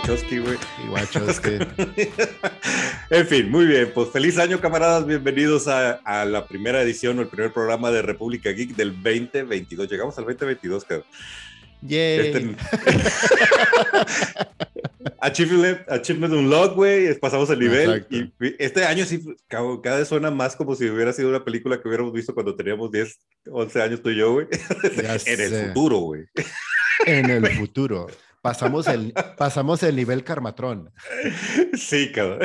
Wachowski, güey. Y Wachowski. en fin, muy bien. Pues feliz año, camaradas. Bienvenidos a, a, la primera edición o el primer programa de República Geek del 2022. Llegamos al 2022, cabrón. Yay. Este... Achievement, Achievement Unlock, güey, pasamos el nivel. Y este año sí, cada, vez suena más como si hubiera sido una película que hubiéramos visto cuando teníamos 10, 11 años tú y yo, güey. En el futuro, güey. En el futuro. Pasamos el, pasamos el nivel Carmatrón. Sí, cabrón.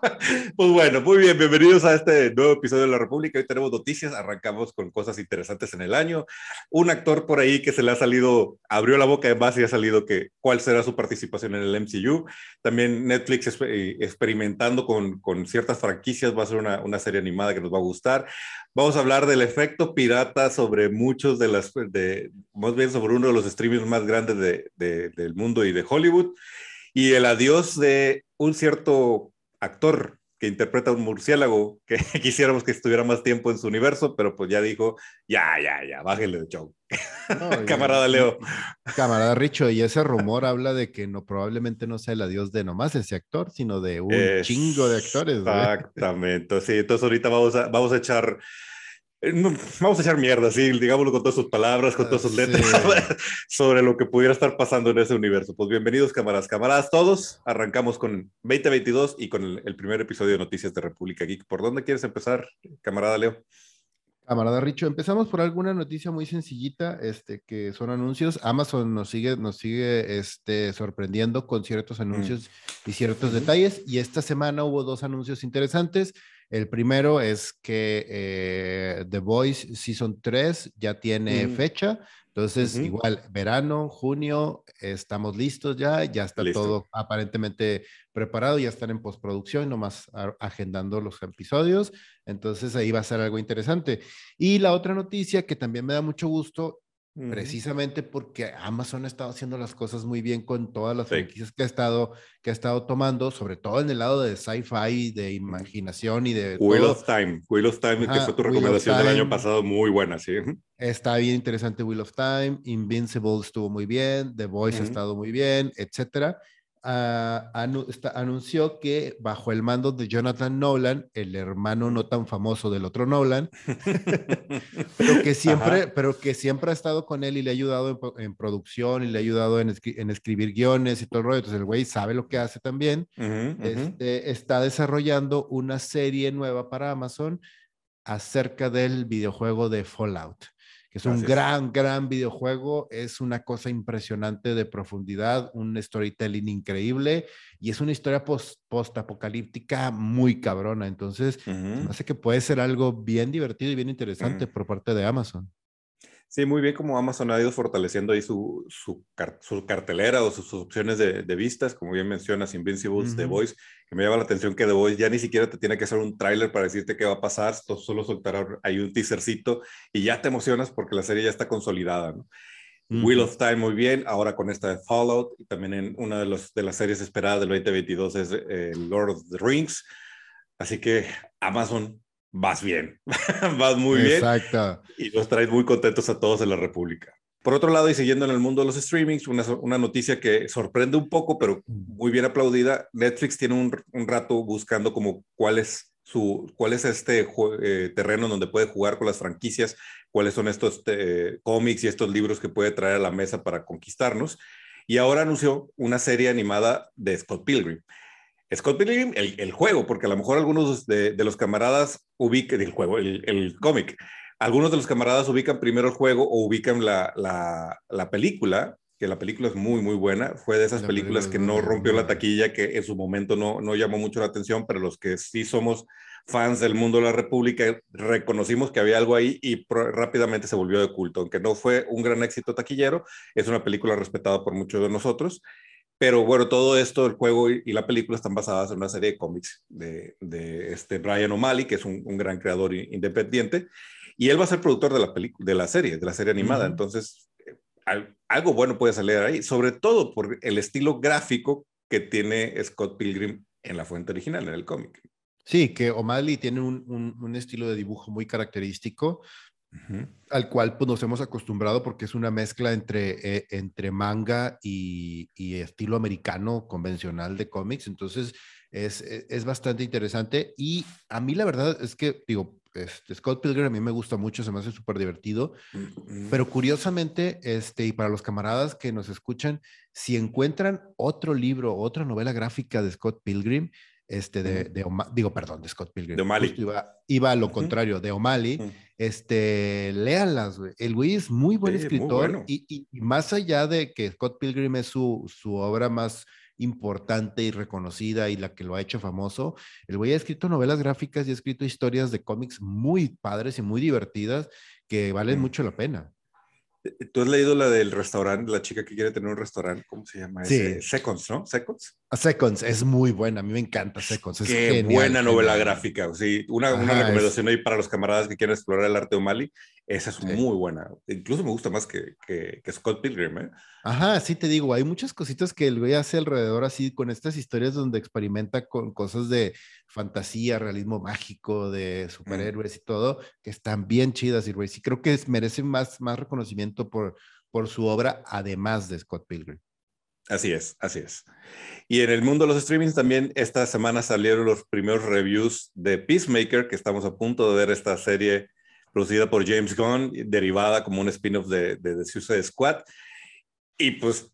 Pues bueno, muy bien, bienvenidos a este nuevo episodio de La República. Hoy tenemos noticias, arrancamos con cosas interesantes en el año. Un actor por ahí que se le ha salido, abrió la boca de más y ha salido que cuál será su participación en el MCU. También Netflix eh, experimentando con, con ciertas franquicias, va a ser una, una serie animada que nos va a gustar. Vamos a hablar del efecto pirata sobre muchos de las, de, más bien sobre uno de los streamings más grandes de, de, del mundo y de Hollywood. Y el adiós de un cierto actor que interpreta a un murciélago que quisiéramos que estuviera más tiempo en su universo, pero pues ya dijo, ya, ya, ya, bájale de show. No, Camarada Leo. Camarada Richo, y ese rumor habla de que no, probablemente no sea el adiós de nomás ese actor, sino de un chingo de actores. Exactamente, sí. Entonces ahorita vamos a, vamos a echar, no, vamos a echar mierda, sí, digámoslo con todas sus palabras, con todas sus Ah, letras, sí. sobre lo que pudiera estar pasando en ese universo. Pues bienvenidos, camaradas, camaradas todos. Arrancamos con 2022 y con el, el primer episodio de Noticias de República Geek. ¿Por dónde quieres empezar, camarada Leo? Camarada Richo, empezamos por alguna noticia muy sencillita, este, que son anuncios. Amazon nos sigue, nos sigue este, sorprendiendo con ciertos anuncios y ciertos Ujú. detalles. Y esta semana hubo dos anuncios interesantes. El primero es que eh, The Voice Season 3 ya tiene Mm. fecha. Entonces, Ujú. igual, verano, junio, estamos listos ya, ya está Listo. todo aparentemente preparado, ya están en postproducción, nomás agendando los episodios. Entonces ahí va a ser algo interesante. Y la otra noticia que también me da mucho gusto, Precisamente porque Amazon ha estado haciendo las cosas muy bien con todas las Sí. franquicias que ha estado, que ha estado tomando, sobre todo en el lado de sci-fi, de imaginación y de Wheel todo. of Time, Wheel of Time, que Ajá, fue tu recomendación del año pasado, muy buena, sí. Está bien interesante Wheel of Time, Invincible estuvo muy bien, The Voice ha Ujú. estado muy bien, etcétera. Anu- está- anunció que bajo el mando de Jonathan Nolan, el hermano no tan famoso del otro Nolan, pero que siempre, Ajá. pero que siempre ha estado con él y le ha ayudado en, pro- en producción y le ha ayudado en, escri- en escribir guiones y todo el rollo. Entonces el güey sabe lo que hace también. Este, está desarrollando una serie nueva para Amazon acerca del videojuego de Fallout, que es un gran, gran videojuego, es una cosa impresionante de profundidad, un storytelling increíble y es una historia post- post-apocalíptica muy cabrona. Entonces, me Ujú. hace que puede ser algo bien divertido y bien interesante Mm. por parte de Amazon. Sí, muy bien como Amazon ha ido fortaleciendo ahí su, su, car- su cartelera o sus, sus opciones de, de vistas, como bien mencionas, Invincibles, The Ujú. Voice, que me llama la atención que The Voice ya ni siquiera te tiene que hacer un tráiler para decirte qué va a pasar, solo soltará ahí un teasercito y ya te emocionas porque la serie ya está consolidada, ¿no? Wheel of Time muy bien, ahora con esta de Fallout y también en una de, los, de las series esperadas del 2022 es eh, Lord of the Rings, así que Amazon, vas bien, vas muy bien Exacto. y nos trae muy contentos a todos en la República. Por otro lado, y siguiendo en el mundo de los streamings, una, una noticia que sorprende un poco, pero muy bien aplaudida, Netflix tiene un, un rato buscando como cuál es, su, cuál es este eh, terreno donde puede jugar con las franquicias, cuáles son estos eh, cómics y estos libros que puede traer a la mesa para conquistarnos. Y ahora anunció una serie animada de Scott Pilgrim. Scott Pilgrim, el, el juego, porque a lo mejor algunos de, de los camaradas ubican el juego, el, el cómic. Algunos de los camaradas ubican primero el juego o ubican la, la, la película, que la película es muy, muy buena. Fue de esas La películas película que no rompió la taquilla, que en su momento no, no llamó mucho la atención, pero los que sí somos fans del mundo de la República reconocimos que había algo ahí y rápidamente se volvió de culto. Aunque no fue un gran éxito taquillero, es una película respetada por muchos de nosotros. Pero bueno, todo esto, el juego y, y la película están basadas en una serie de cómics de, de este Brian O'Malley, que es un, un gran creador independiente, y él va a ser productor de la, de la serie, de la serie animada. Entonces, eh, al- algo bueno puede salir ahí, sobre todo por el estilo gráfico que tiene Scott Pilgrim en la fuente original, en el cómic. Sí, que O'Malley tiene un, un- un estilo de dibujo muy característico al cual pues, nos hemos acostumbrado porque es una mezcla entre, eh, entre manga y, y, estilo americano convencional de cómics. Entonces, es, e, es, bastante interesante. Y a mí la verdad es que, digo, este, Scott Pilgrim a mí me gusta mucho, se me hace súper divertido, pero curiosamente, este, y para los camaradas que nos escuchan, si encuentran otro libro, otra novela gráfica de Scott Pilgrim, este, de, de digo, perdón, de Scott Pilgrim. De O'Malley. Iba, iba, a lo contrario, de O'Malley. este, léanlas, güey. El güey es muy buen escritor y, y, y, más allá de que Scott Pilgrim es su, su obra más importante y reconocida y la que lo ha hecho famoso. El güey ha escrito novelas gráficas y ha escrito historias de cómics muy padres y muy divertidas que valen mucho la pena. ¿Tú has leído la del restaurante, la chica que quiere tener un restaurante? ¿Cómo se llama? Sí. Seconds, ¿no? Seconds. Seconds, es muy buena. A mí me encanta Seconds. Es Qué buena novela gráfica. Sí, una, una recomendación ahí para los camaradas que quieren explorar el arte de O'Malley. Esa es muy buena. Incluso me gusta más que, que, que, Scott Pilgrim, ¿eh? Ajá, sí te digo, hay muchas cositas que el güey hace alrededor así con estas historias donde experimenta con cosas de fantasía, realismo mágico, de mm. superhéroes y todo, que están bien chidas y güey, sí creo que merecen más, más reconocimiento por, por su obra, además de Scott Pilgrim. Así es, así es. Y en el mundo de los streamings también esta semana salieron los primeros reviews de Peacemaker, que estamos a punto de ver esta serie producida por James Gunn, derivada como un spin-off de, de, de Suicide Squad. Y pues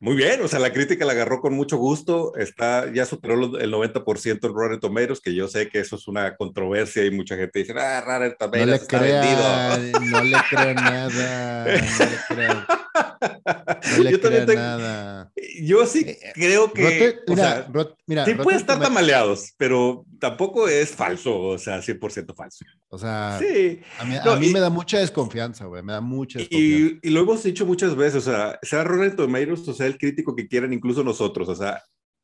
muy bien, o sea, la crítica la agarró con mucho gusto, está, ya superó el 90% en Rotten Tomatoes, que yo sé que eso es una controversia y mucha gente dice, ah, Rotten Tomatoes no le está crea, vendido. No le creo nada, no le creo. No le yo creo nada. Yo sí eh, eh, creo que, o mira, sea, mira, sí puede estar tamaleados, pero tampoco es falso, o sea, 100% falso. O sea, sí. a mí, a mí me da mucha desconfianza, güey, me da mucha desconfianza. Y, y, lo hemos dicho muchas veces, o sea, sea Rotten Tomatoes, o sea, el crítico que quieran, incluso nosotros. O sea,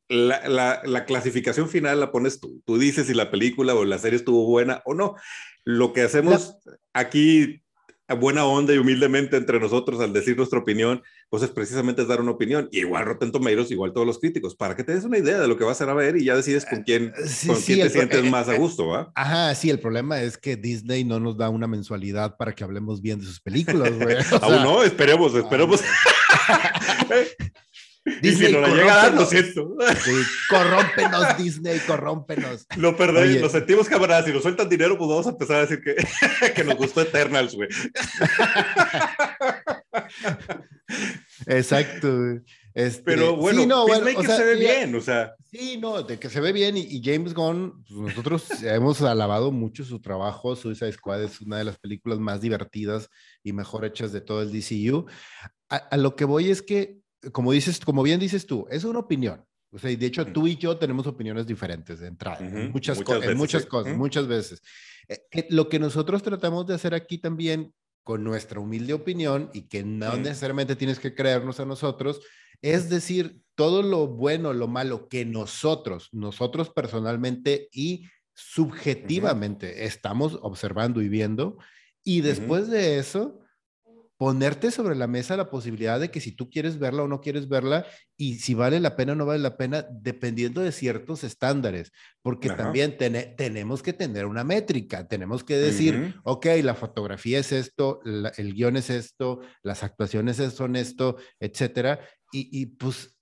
la, la, la, clasificación final la pones tú. Tú dices si la película o la serie estuvo buena o no. Lo que hacemos aquí a buena onda y humildemente entre nosotros al decir nuestra opinión, pues es precisamente dar una opinión. Y igual Rotten Tomatoes, igual todos los críticos, para que te des una idea de lo que vas a ver y ya decides con quién, eh, sí, con quién te sientes eh, más a eh, gusto, ¿va? Ajá, sí, el problema es que Disney no nos da una mensualidad para que hablemos bien de sus películas, güey. Aún no, esperemos, esperemos. Disney, y si no la llega a dar, lo siento. Sí, corrómpenos, Disney, corrómpenos. Lo perdemos, lo sentimos, camaradas. Si nos sueltan dinero, pues vamos a empezar a decir que, que nos gustó Eternals, güey. Exacto. Este, Pero bueno, sí, no, bueno, o sea, se ve bien, o sea. Sí, no, de que se ve bien. Y, y James Gunn, pues nosotros hemos alabado mucho su trabajo. Suicide Squad es una de las películas más divertidas y mejor hechas de todo el DCU. A, a lo que voy es que como dices, como bien dices tú, es una opinión. O sea, y de hecho tú y yo tenemos opiniones diferentes de entrada, en muchas, muchas, veces, en muchas cosas, muchas veces. Eh, lo que nosotros tratamos de hacer aquí también, con nuestra humilde opinión, y que no necesariamente tienes que creernos a nosotros, es decir, todo lo bueno, lo malo que nosotros, nosotros personalmente y subjetivamente estamos observando y viendo, y después de eso, ponerte sobre la mesa la posibilidad de que si tú quieres verla o no quieres verla y si vale la pena o no vale la pena, dependiendo de ciertos estándares, porque también tenemos que tener una métrica, tenemos que decir, ok, la fotografía es esto, el guion es esto, las actuaciones son esto, etcétera, y, y, pues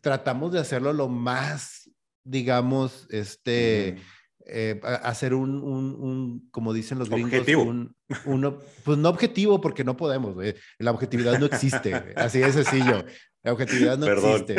tratamos de hacerlo lo más, digamos, este... Eh, hacer un, un, un, como dicen los gringos, objetivo. Un, uno, pues no objetivo porque no podemos, la objetividad no existe, así de sencillo, la objetividad no existe.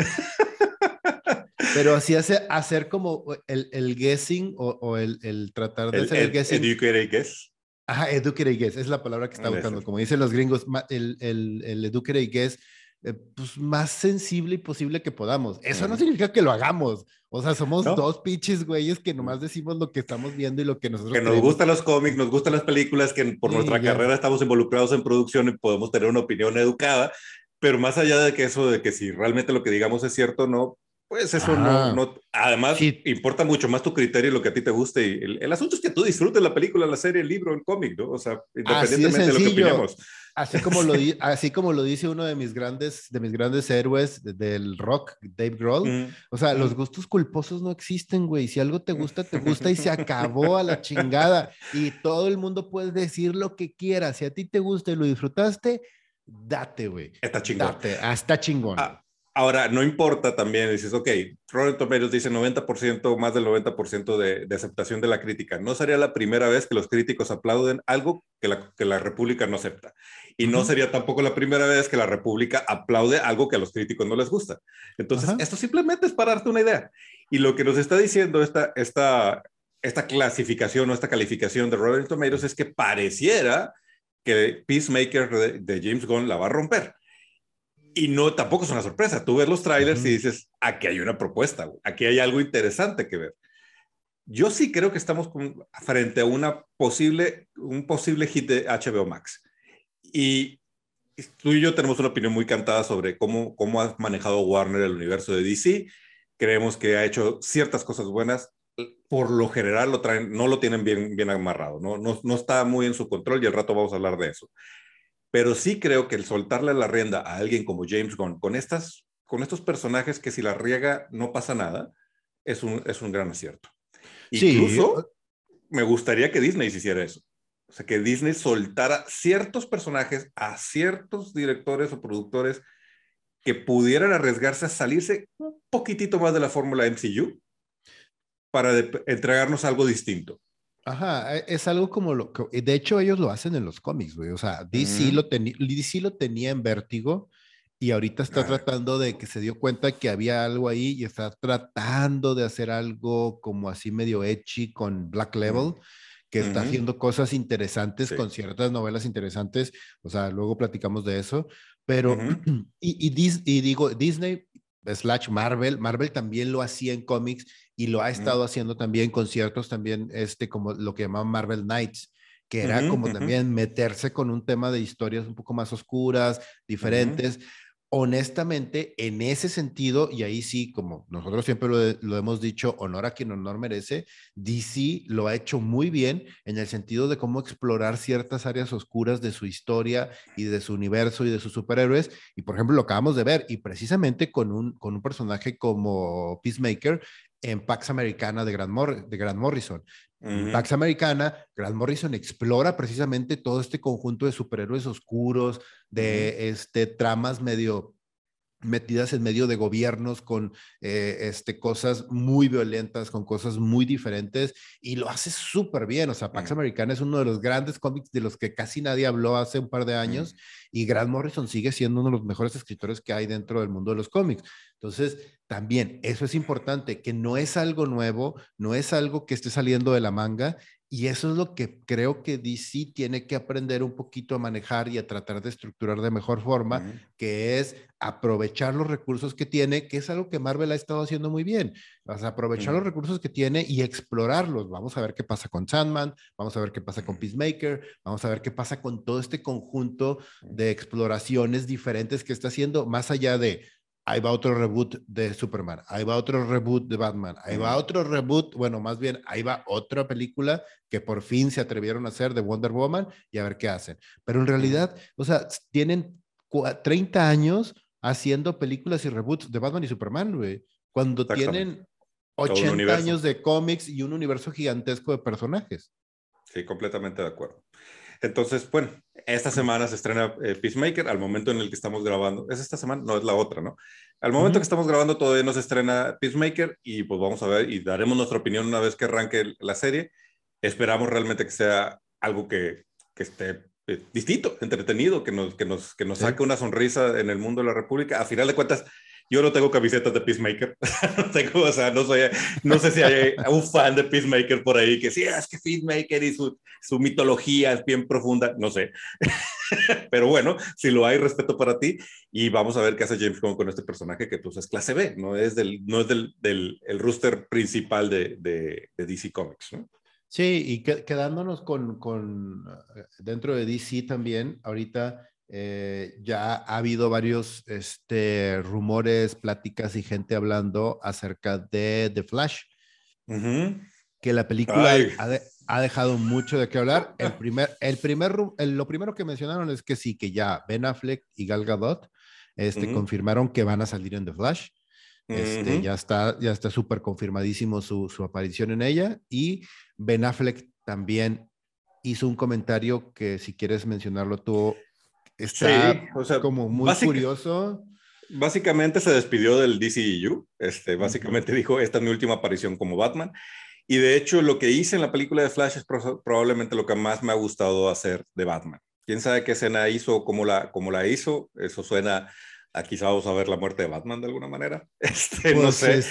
Pero así hace, hacer como el, el guessing o, o el, el, tratar de el, hacer el, guessing. Educated guess. Ajá, educated guess, es la palabra que está buscando, como dicen los gringos, el, el, el educated guess eh, pues, más sensible y posible que podamos. Eso no significa que lo hagamos. O sea, somos dos pinches güeyes que nomás decimos lo que estamos viendo y lo que nosotros. Que nos gustan los cómics, nos gustan las películas, que por nuestra carrera estamos involucrados en producción y podemos tener una opinión educada. Pero más allá de que eso, de que si realmente lo que digamos es cierto o no, Pues eso no, no, además importa mucho más tu criterio y lo que a ti te guste. Y el, asunto es que tú disfrutes la película, la serie, el libro, el cómic, ¿no? O sea, independientemente de, lo que opinemos. Así como, lo, así como lo dice uno de mis grandes, de mis grandes héroes del rock, Dave Grohl. Mm. O sea, los mm. gustos culposos no existen, güey. Si algo te gusta, te gusta y se acabó a la chingada. Y todo el mundo puede decir lo que quiera. Si a ti te gusta y lo disfrutaste, date, güey. Está chingón. Date, hasta chingón. Ah, Ahora, no importa también, dices, ok, Rotten Tomatoes dice 90%, más del 90% de, de, aceptación de la crítica. No sería la primera vez que los críticos aplauden algo que la, que la República no acepta. Y no sería tampoco la primera vez que la República aplaude algo que a los críticos no les gusta. Entonces, esto simplemente es para darte una idea. Y lo que nos está diciendo esta, esta, esta clasificación o esta calificación de Rotten Tomatoes es que pareciera que Peacemaker de, de James Gunn la va a romper y no, tampoco es una sorpresa. Tú ves los trailers y dices, aquí hay una propuesta, aquí hay algo interesante que ver. Yo sí creo que estamos frente a una posible, un posible hit de HBO Max. Y tú y yo tenemos una opinión muy cantada sobre cómo, cómo ha manejado Warner el universo de DC. Creemos que ha hecho ciertas cosas buenas. Por lo general lo traen, no lo tienen bien, bien amarrado, ¿no? No, no está muy en su control y al rato vamos a hablar de eso pero sí creo que el soltarle la rienda a alguien como James Gunn, con, estas, con estos personajes que si la riega no pasa nada, es un, es un gran acierto. Incluso me gustaría que Disney hiciera eso. O sea, que Disney soltara ciertos personajes a ciertos directores o productores que pudieran arriesgarse a salirse un poquitito más de la fórmula MCU para entregarnos algo distinto. Ajá, e, es algo como lo que, de hecho ellos lo hacen en los cómics, güey, o sea, DC, lo DC lo tenía en vértigo y ahorita está tratando de que se dio cuenta que había algo ahí y está tratando de hacer algo como así medio edgy con Black Level, que está haciendo cosas interesantes con ciertas novelas interesantes, o sea, luego platicamos de eso, pero, y, y, y digo, Disney slash Marvel, Marvel también lo hacía en cómics y lo ha estado haciendo también con ciertos también, este, como lo que llamaban Marvel Knights, que era como también meterse con un tema de historias un poco más oscuras, diferentes honestamente, en ese sentido, y ahí sí, como nosotros siempre lo, hemos dicho, honor a quien honor merece, DC lo ha hecho muy bien en el sentido de cómo explorar ciertas áreas oscuras de su historia y de su universo y de sus superhéroes. Y por ejemplo, lo acabamos de ver, y precisamente con un, con un personaje como Peacemaker, en Pax Americana de Grant, de Grant Morrison. Pax Americana, Grant Morrison explora precisamente todo este conjunto de superhéroes oscuros, de este, tramas medio metidas en medio de gobiernos con eh, este, cosas muy violentas, con cosas muy diferentes, y lo hace súper bien. O sea, Pax Americana es uno de los grandes cómics de los que casi nadie habló hace un par de años, y Grant Morrison sigue siendo uno de los mejores escritores que hay dentro del mundo de los cómics. Entonces, también eso es importante, que no es algo nuevo, no es algo que esté saliendo de la manga, y eso es lo que creo que DC tiene que aprender un poquito a manejar y a tratar de estructurar de mejor forma, que es aprovechar los recursos que tiene, que es algo que Marvel ha estado haciendo muy bien. O sea, aprovechar los recursos que tiene y explorarlos. Vamos a ver qué pasa con Sandman, vamos a ver qué pasa con Peacemaker, vamos a ver qué pasa con todo este conjunto de exploraciones diferentes que está haciendo, más allá de ahí va otro reboot de Superman, ahí va otro reboot de Batman, ahí va otro reboot, bueno, más bien, ahí va otra película que por fin se atrevieron a hacer de Wonder Woman y a ver qué hacen. Pero en realidad, o sea, tienen 30 años haciendo películas y reboots de Batman y Superman, güey, cuando tienen 80 años de cómics y un universo gigantesco de personajes. Sí, completamente de acuerdo. Entonces, bueno, esta semana se estrena eh, Peacemaker al momento en el que estamos grabando. ¿Es esta semana? No, es la otra, ¿no? Al momento que estamos grabando todavía no se estrena Peacemaker y pues vamos a ver y daremos nuestra opinión una vez que arranque la serie. Esperamos realmente que sea algo que, que esté eh, distinto, entretenido, que nos, que nos, que nos saque una sonrisa en el mundo de la República. A final de cuentas, yo no tengo camisetas de Peacemaker. no tengo, o sea, no soy, no sé si hay un fan de Peacemaker por ahí que sí, es que Peacemaker y su, su mitología es bien profunda, no sé. Pero bueno, si lo hay, respeto para ti y vamos a ver qué hace James Gunn con este personaje que pues es clase B, no es del, no es del, del el rooster principal de, de, de DC Comics, ¿no? Sí, y quedándonos con, con, eh, dentro de DC también, ahorita eh, ya ha habido varios este, rumores, pláticas y gente hablando acerca de The Flash. Que la película ha, dejado mucho de qué hablar. El primer, el primer, lo primero que mencionaron es que sí, que ya Ben Affleck y Gal Gadot este, confirmaron que van a salir en The Flash. Este, Ya está ya está súper confirmadísimo su, su, aparición en ella. Y Ben Affleck también hizo un comentario que si quieres mencionarlo tú, está como muy curioso. Básicamente se despidió del DCEU, este, básicamente dijo, esta es mi última aparición como Batman. Y de hecho lo que hice en la película de Flash es probablemente lo que más me ha gustado hacer de Batman. ¿Quién sabe qué escena hizo, cómo la, cómo la hizo? Eso suena a quizá vamos a ver la muerte de Batman de alguna manera. Este, no pues sé.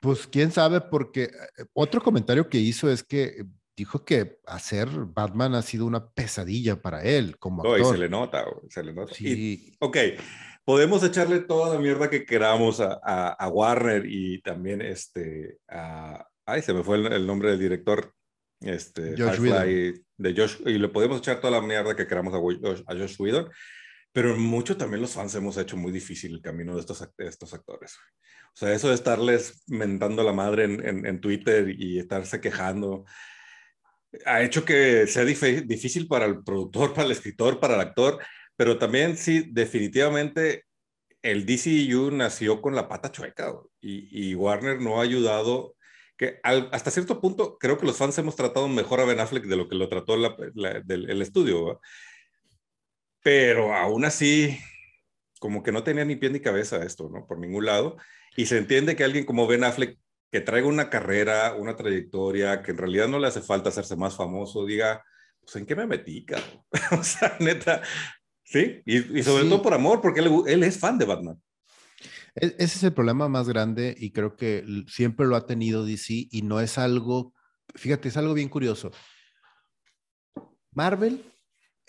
pues quién sabe, porque eh, otro comentario que hizo es que dijo que hacer Batman ha sido una pesadilla para él como actor. No, se le nota, se le nota. Sí. ok, podemos echarle toda la mierda que queramos a, a, Warner y también este, a, ay, se me fue el, nombre del director, este, Josh de Josh, y le podemos echar toda la mierda que queramos a, Josh, a Josh Whedon, pero mucho también los fans hemos hecho muy difícil el camino de estos, estos actores. O sea, eso de estarles mentando la madre en, en, en Twitter y estarse quejando, ha hecho que sea difícil para el productor, para el escritor, para el actor, pero también sí, definitivamente el DCU nació con la pata chueca y, Warner no ha ayudado, que hasta cierto punto creo que los fans hemos tratado mejor a Ben Affleck de lo que lo trató el estudio, pero aún así, como que no tenía ni pie ni cabeza esto, ¿no? Por ningún lado. Y se entiende que alguien como Ben Affleck que traiga una carrera, una trayectoria, que en realidad no le hace falta hacerse más famoso, diga, pues en qué me metí, cabrón. o sea, neta, sí, y, sobre todo por amor, porque él, es fan de Batman. E, ese es el problema más grande y creo que siempre lo ha tenido DC y no es algo, fíjate, es algo bien curioso. Marvel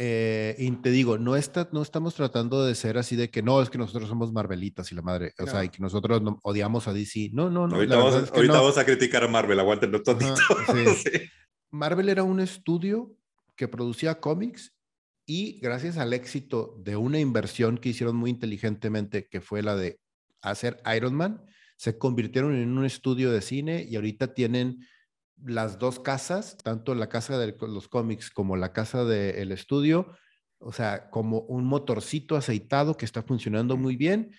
eh, y te digo, no, está, no estamos tratando de ser así de que no, es que nosotros somos Marvelitas y la madre, o sea, y que nosotros odiamos a DC. No, no, no. Ahorita, vamos, a criticar a Marvel, aguántenos tantito. Marvel era un estudio que producía cómics y gracias al éxito de una inversión que hicieron muy inteligentemente, que fue la de hacer Iron Man, se convirtieron en un estudio de cine y ahorita tienen las dos casas, tanto la casa de los cómics como la casa del estudio, o sea, como un motorcito aceitado que está funcionando muy bien.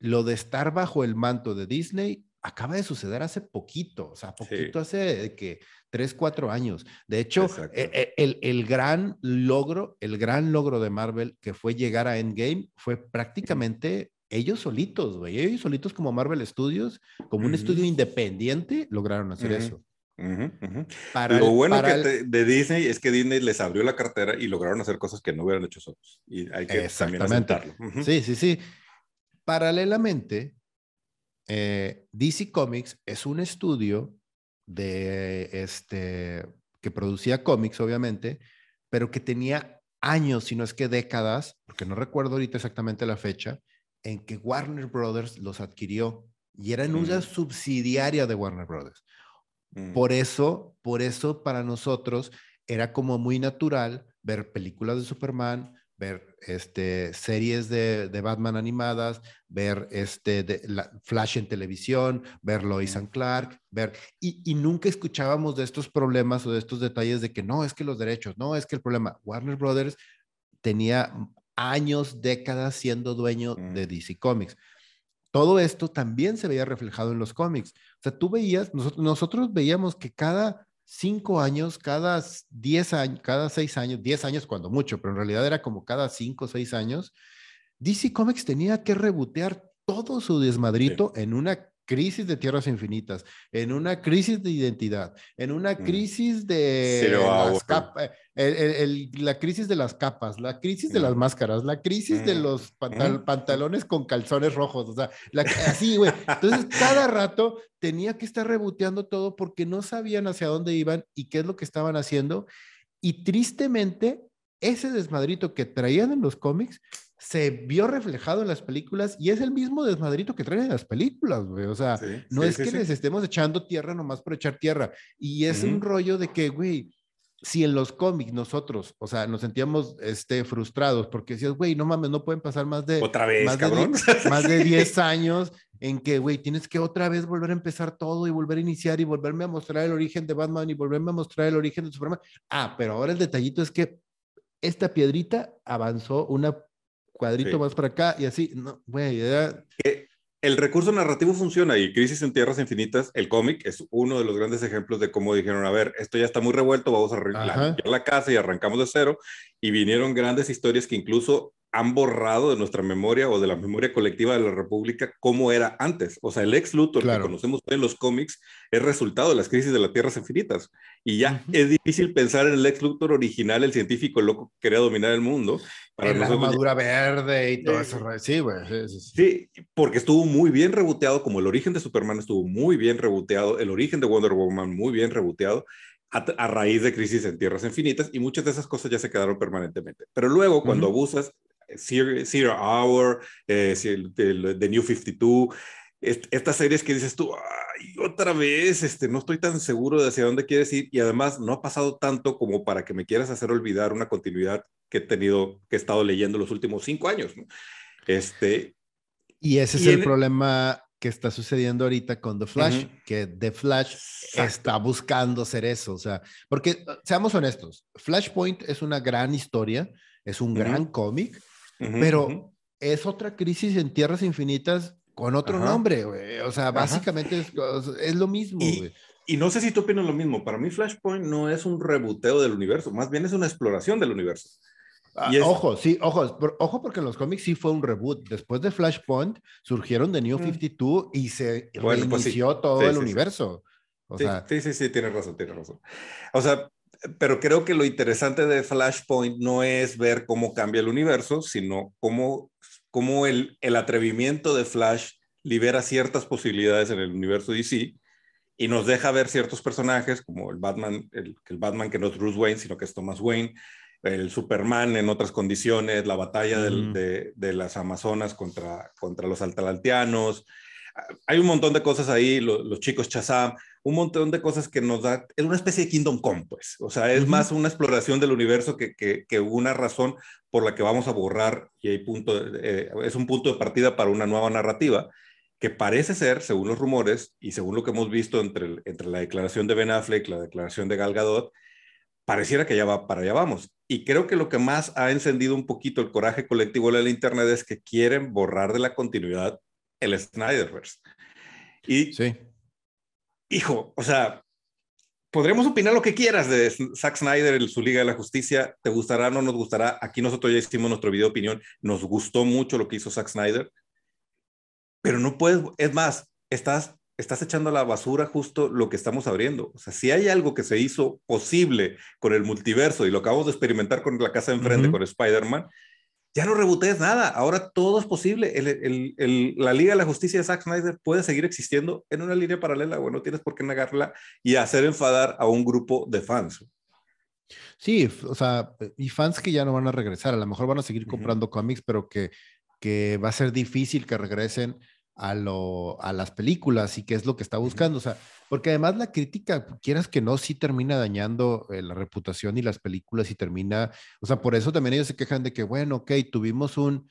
Lo de estar bajo el manto de Disney acaba de suceder hace poquito, o sea, poquito hace que tres, cuatro años. De hecho, e, e, el, el, gran logro, el gran logro de Marvel que fue llegar a Endgame fue prácticamente ellos solitos, güey, ellos solitos como Marvel Studios, como un estudio independiente, lograron hacer eso. Lo bueno que de Disney es que Disney les abrió la cartera y lograron hacer cosas que no hubieran hecho solos. Y hay que también aceptarlo. Sí, sí, sí. Paralelamente, eh, DC Comics es un estudio de este que producía cómics, obviamente, pero que tenía años, si no es que décadas, porque no recuerdo ahorita exactamente la fecha, en que Warner Brothers los adquirió y era en una subsidiaria de Warner Brothers. Mm. Por eso, por eso para nosotros era como muy natural ver películas de Superman, ver este, series de, Batman animadas, ver este, de, la, Flash en televisión, ver Lois mm. and Clark, ver, y, y, nunca escuchábamos de estos problemas o de estos detalles de que no, es que los derechos, no, es que el problema, Warner Brothers tenía años, décadas siendo dueño de mm. DC Comics. Todo esto también se veía reflejado en los cómics. O sea, tú veías, nosotros, veíamos que cada cinco años, cada diez años, cada seis años, diez años cuando mucho, pero en realidad era como cada cinco o seis años, DC Comics tenía que rebotear todo su desmadrito en una crisis de tierras infinitas, en una crisis de identidad, en una mm. crisis de las capas, la crisis de las capas, la crisis de las mm. máscaras, la crisis de mm. los pantalones con calzones rojos, o sea, así, güey. Entonces, cada rato tenía que estar reboteando todo porque no sabían hacia dónde iban y qué es lo que estaban haciendo. Y tristemente, ese desmadrito que traían en los cómics se vio reflejado en las películas y es el mismo desmadrito que traen en las películas, güey. O sea, no es que les estemos echando tierra nomás por echar tierra. Y es un rollo de que, güey, si en los cómics nosotros, o sea, nos sentíamos este, frustrados porque decías, güey, no mames, no pueden pasar más de... Otra vez, más cabrón. De, más de 10 años en que, güey, tienes que otra vez volver a empezar todo y volver a iniciar y volverme a mostrar el origen de Batman y volverme a mostrar el origen de Superman. Ah, pero ahora el detallito es que esta piedrita avanzó una cuadrito más para acá y así, no, güey, era... El recurso narrativo funciona y Crisis en Tierras Infinitas, el cómic, es uno de los grandes ejemplos de cómo dijeron, a ver, esto ya está muy revuelto, vamos a arreglar la casa y arrancamos de cero. Y vinieron grandes historias que incluso han borrado de nuestra memoria o de la memoria colectiva de la República cómo era antes. O sea, el ex Luthor que conocemos en los cómics es resultado de las crisis de las tierras infinitas. Y ya es difícil pensar en el ex Luthor original, el científico loco que quería dominar el mundo. Para la armadura verde y todo eso. Sí, güey. Sí, porque estuvo muy bien reboteado, como el origen de Superman estuvo muy bien reboteado, el origen de Wonder Woman muy bien reboteado. A, raíz de crisis en tierras infinitas y muchas de esas cosas ya se quedaron permanentemente. Pero luego, cuando abusas Zero, Hour, eh, The New 52, estas series que dices tú, ay, otra vez, este, no estoy tan seguro de hacia dónde quieres ir y además no ha pasado tanto como para que me quieras hacer olvidar una continuidad que he tenido, que he estado leyendo los últimos cinco años. Este, y ese es el problema que está sucediendo ahorita con The Flash, que The Flash está buscando ser eso, o sea, porque seamos honestos, Flashpoint es una gran historia, es un gran cómic, pero es otra crisis en Tierras Infinitas con otro nombre, güey. O sea, básicamente es, lo mismo, y, Y no sé si tú opinas lo mismo. Para mí, Flashpoint no es un rebuteo del universo, más bien es una exploración del universo. Ah, ojo, sí, ojo, ojo, porque en los cómics sí fue un reboot. Después de Flashpoint surgieron de New 52 mm. y se bueno, pues reinició todo el universo. O sí, sea... sí, sí, sí, tienes razón, tienes razón. O sea, pero creo que lo interesante de Flashpoint no es ver cómo cambia el universo, sino cómo, cómo el, el atrevimiento de Flash libera ciertas posibilidades en el universo DC y nos deja ver ciertos personajes como el Batman, el, el Batman que no es Bruce Wayne, sino que es Thomas Wayne, el Superman en otras condiciones, la batalla de, de, las Amazonas contra, contra los Atalantianos. Hay un montón de cosas ahí, los chicos Chazam un montón de cosas que nos da, es una especie de Kingdom Come, pues, o sea, es más una exploración del universo que, que, una razón por la que vamos a borrar, y hay punto, eh, es un punto de partida para una nueva narrativa, que parece ser, según los rumores y según lo que hemos visto entre, entre la declaración de Ben Affleck la declaración de Gal Gadot, pareciera que ya va para allá vamos. Y creo que lo que más ha encendido un poquito el coraje colectivo de la Internet es que quieren borrar de la continuidad el Snyderverse. Y sí hijo, o sea, podremos opinar lo que quieras de Zack Snyder, en su Liga de la Justicia, te gustará o no nos gustará. Aquí nosotros ya hicimos nuestro video de opinión, nos gustó mucho lo que hizo Zack Snyder, pero no puedes, es más, estás, estás echando a la basura justo lo que estamos abriendo. O sea, si hay algo que se hizo posible con el multiverso y lo acabamos de experimentar con la casa de enfrente, con Spider-Man, ya no rebotees nada, ahora todo es posible. la Liga de la Justicia de Zack Snyder puede seguir existiendo en una línea paralela, bueno, no tienes por qué negarla y hacer enfadar a un grupo de fans. Sí, o sea, y fans que ya no van a regresar, a lo mejor van a seguir comprando cómics, pero que, que va a ser difícil que regresen a, lo, a las películas y qué es lo que está buscando. O sea, porque además la crítica, quieras que no, sí termina dañando eh, la reputación y las películas y termina, o sea, por eso también ellos se quejan de que, bueno, ok, tuvimos un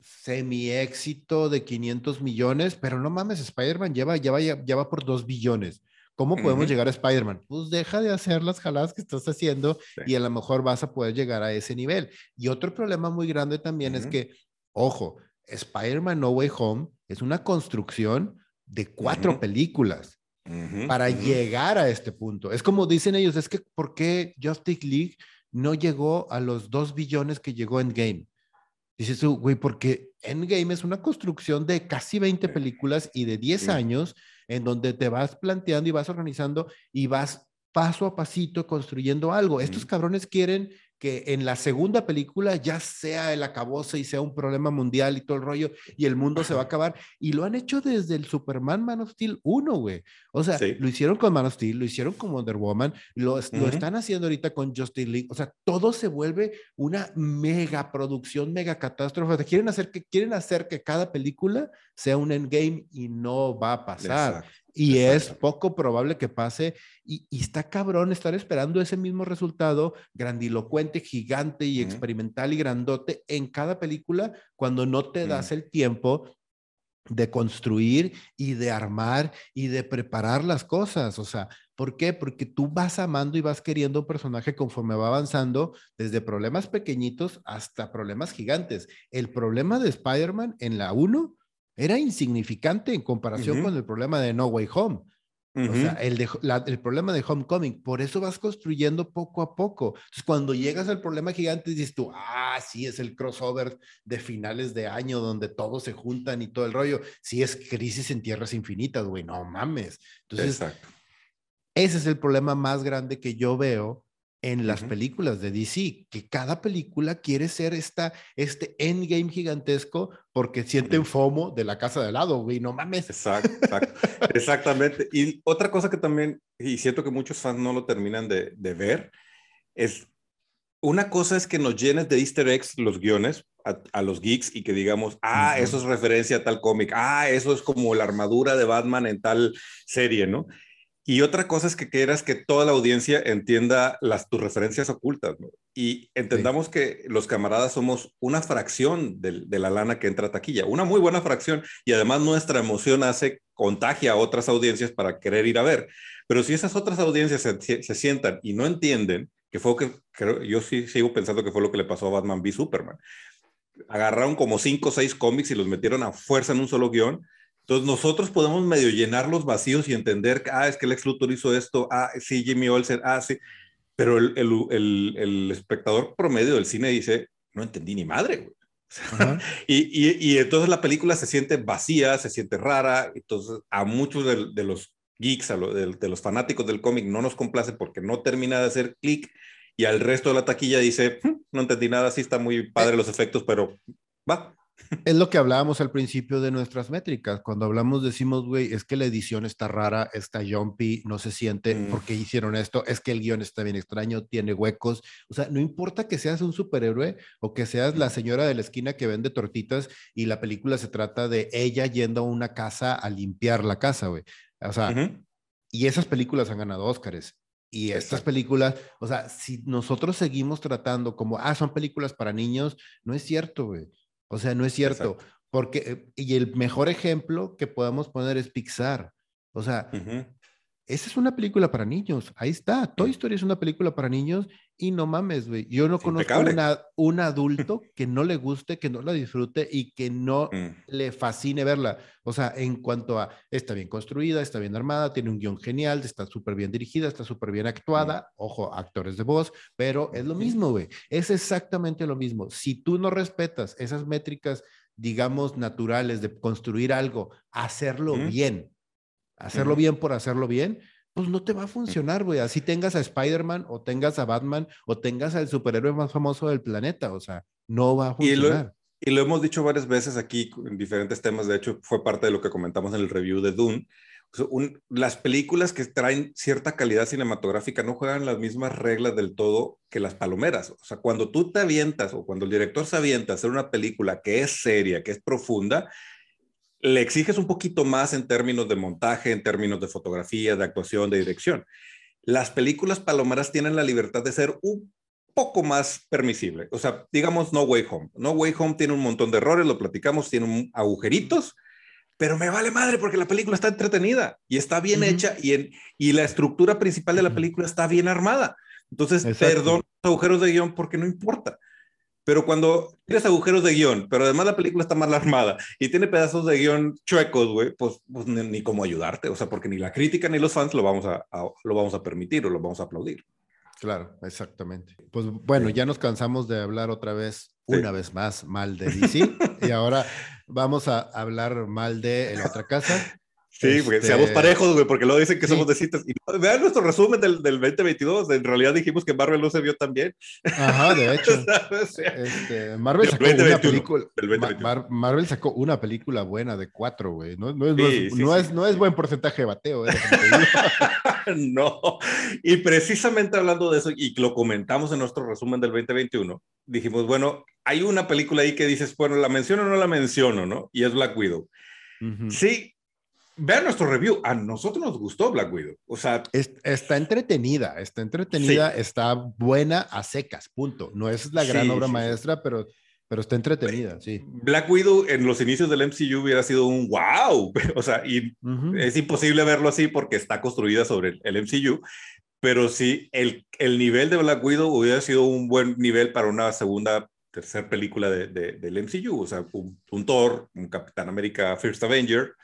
semi éxito de 500 millones, pero no mames, Spider-Man lleva, ya, va, ya va por 2 billones. ¿Cómo podemos llegar a Spider-Man? Pues deja de hacer las jaladas que estás haciendo y a lo mejor vas a poder llegar a ese nivel. Y otro problema muy grande también es que, ojo, Spider-Man No Way Home es una construcción de cuatro películas para llegar a este punto. Es como dicen ellos, es que ¿por qué Justice League no llegó a los dos billones que llegó Endgame? Dices tú, güey, porque Endgame es una construcción de casi 20 películas y de 10 años en donde te vas planteando y vas organizando y vas paso a pasito construyendo algo. Estos cabrones quieren que en la segunda película ya sea el acabose y sea un problema mundial y todo el rollo y el mundo se va a acabar. Y lo han hecho desde el Superman Man of Steel 1, güey. O sea, lo hicieron con Man of Steel, lo hicieron con Wonder Woman, lo, lo están haciendo ahorita con Justice League. O sea, todo se vuelve una mega producción, mega catástrofe. quieren hacer que, quieren hacer que cada película sea un endgame y no va a pasar. Y es poco probable que pase. Y, está cabrón estar esperando ese mismo resultado grandilocuente, gigante y experimental y grandote en cada película cuando no te das el tiempo de construir y de armar y de preparar las cosas. O sea, ¿por qué? Porque tú vas amando y vas queriendo un personaje conforme va avanzando, desde problemas pequeñitos hasta problemas gigantes. El problema de Spider-Man en la 1 era insignificante en comparación con el problema de No Way Home. O sea, el, el, problema de Homecoming, por eso vas construyendo poco a poco. Entonces, cuando llegas al problema gigante, dices tú, ah, sí, es el crossover de finales de año donde todos se juntan y todo el rollo. Sí, es crisis en tierras infinitas, güey, no mames. Entonces, ese es el problema más grande que yo veo en las películas de DC, que cada película quiere ser esta, este endgame gigantesco porque sienten FOMO de la casa de lado, güey, no mames. Exacto, exactamente. Y otra cosa que también, y siento que muchos fans no lo terminan de, de ver, es una cosa es que nos llenes de easter eggs los guiones a, los geeks y que digamos, ah, eso es referencia a tal cómic, ah, eso es como la armadura de Batman en tal serie, ¿no? Y otra cosa es que quieras que toda la audiencia entienda las tus referencias ocultas. Y entendamos que los camaradas somos una fracción de, la lana que entra a taquilla, una muy buena fracción, y además nuestra emoción hace contagia a otras audiencias para querer ir a ver. Pero si esas otras audiencias se, sientan y no entienden, que fue que creo, yo sí sigo pensando que fue lo que le pasó a Batman v Superman. Agarraron como cinco o seis cómics y los metieron a fuerza en un solo guion entonces nosotros podemos medio llenar los vacíos y entender, ah, es que Lex Luthor hizo esto, ah, sí, Jimmy Olsen, ah, sí, pero el, el, el, espectador promedio del cine dice, no entendí ni madre, güey. y, y, y, entonces la película se siente vacía, se siente rara, entonces a muchos de, de los geeks, a lo, de, de, los fanáticos del cómic no nos complace porque no termina de hacer clic y al resto de la taquilla dice, hm, no entendí nada, sí está muy padre los efectos, pero va. Es lo que hablábamos al principio de nuestras métricas. Cuando hablamos, decimos, güey, es que la edición está rara, está jumpy, no se siente, mm. porque hicieron esto? Es que el guion está bien extraño, tiene huecos. O sea, no importa que seas un superhéroe o que seas la señora de la esquina que vende tortitas y la película se trata de ella yendo a una casa a limpiar la casa, güey. O sea, y esas películas han ganado Óscares. Y estas películas, o sea, si nosotros seguimos tratando como, ah, son películas para niños, no es cierto, güey. O sea, no es cierto. Porque, eh, y el mejor ejemplo que podemos poner es Pixar. O sea, esa es una película para niños. Ahí está. Toy Story es una película para niños y no mames, güey. Yo no conozco una, un adulto que no le guste, que no la disfrute y que no mm. le fascine verla. O sea, en cuanto a está bien construida, está bien armada, tiene un guion genial, está súper bien dirigida, está súper bien actuada. Mm. Ojo, actores de voz, pero es lo mismo, güey. Es exactamente lo mismo. Si tú no respetas esas métricas, digamos, naturales de construir algo, hacerlo bien, hacerlo bien por hacerlo bien, pues no te va a funcionar, güey. Así tengas a Spider-Man o tengas a Batman o tengas al superhéroe más famoso del planeta, o sea, no va a funcionar. Y lo, hemos dicho varias veces aquí en diferentes temas, de hecho fue parte de lo que comentamos en el review de Dune. las películas que traen cierta calidad cinematográfica no juegan las mismas reglas del todo que las palomeras. O sea, cuando tú te avientas o cuando el director se avienta a hacer una película que es seria, que es profunda, le exiges un poquito más en términos de montaje, en términos de fotografía, de actuación, de dirección. Las películas palomeras tienen la libertad de ser un poco más permisible. O sea, digamos No Way Home. No Way Home tiene un montón de errores, lo platicamos, tiene agujeritos, pero me vale madre porque la película está entretenida y está bien hecha y, en, y la estructura principal de la película está bien armada. Entonces, perdón los agujeros de guion porque no importa. Pero cuando tienes agujeros de guion, pero además la película está mal armada y tiene pedazos de guion chuecos, güey, pues, pues ni, cómo ayudarte. O sea, porque ni la crítica ni los fans lo vamos a, lo vamos a permitir o lo vamos a aplaudir. Claro, exactamente. Pues bueno, ya nos cansamos de hablar otra vez, una vez más, mal de DC. y ahora vamos a hablar mal de la otra casa. Sí, porque este seamos parejos, güey, porque luego dicen que somos de citas. Y vean nuestro resumen del, del, 2022. En realidad dijimos que Marvel no se vio tan bien. Ajá, de hecho. este, Marvel sacó una película. Marvel sacó una película buena de cuatro, güey. No, no, es, no, es, no, es, buen porcentaje de bateo. Eh, no. Y precisamente hablando de eso, y lo comentamos en nuestro resumen del 2021, dijimos, bueno, hay una película ahí que dices, bueno, la menciono o no la menciono, ¿no? Y es Black Widow. Sí, vean nuestro review. A nosotros nos gustó Black Widow. O sea, está entretenida, está entretenida, está buena a secas, punto. No es la gran obra maestra, pero, pero está entretenida, sí. Black Widow en los inicios del MCU hubiera sido un wow. O sea, y es imposible verlo así porque está construida sobre el, MCU. Pero sí, el, el nivel de Black Widow hubiera sido un buen nivel para una segunda tercera película de, del MCU, o sea, un, un, Thor, un Capitán América First Avenger,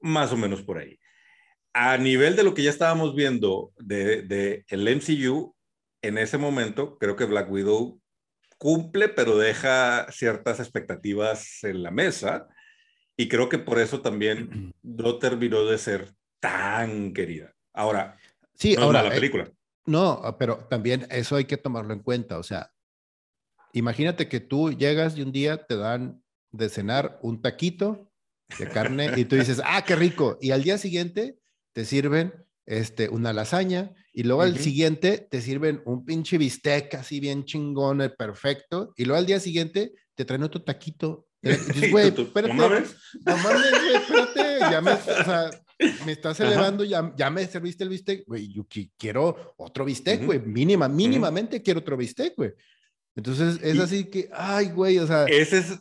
más o menos por ahí. A nivel de lo que ya estábamos viendo de, de el MCU, en ese momento creo que Black Widow cumple, pero deja ciertas expectativas en la mesa. Y creo que por eso también no terminó de ser tan querida. Ahora, sí, ahora la eh, película. no, pero también eso hay que tomarlo en cuenta. O sea, imagínate que tú llegas y un día te dan de cenar un taquito de carne y tú dices, ah, qué rico. Y al día siguiente te sirven este, una lasaña y luego al siguiente te sirven un pinche bistec así bien chingón, eh, perfecto. Y luego al día siguiente te traen otro taquito. güey, espérate, no mames, espérate, ya me, o sea, me estás elevando, ya, ya me serviste el bistec, güey, yo quiero otro bistec, güey, mínima, mínimamente quiero otro bistec, güey. Entonces es así que, ay, güey, o sea. Ese es,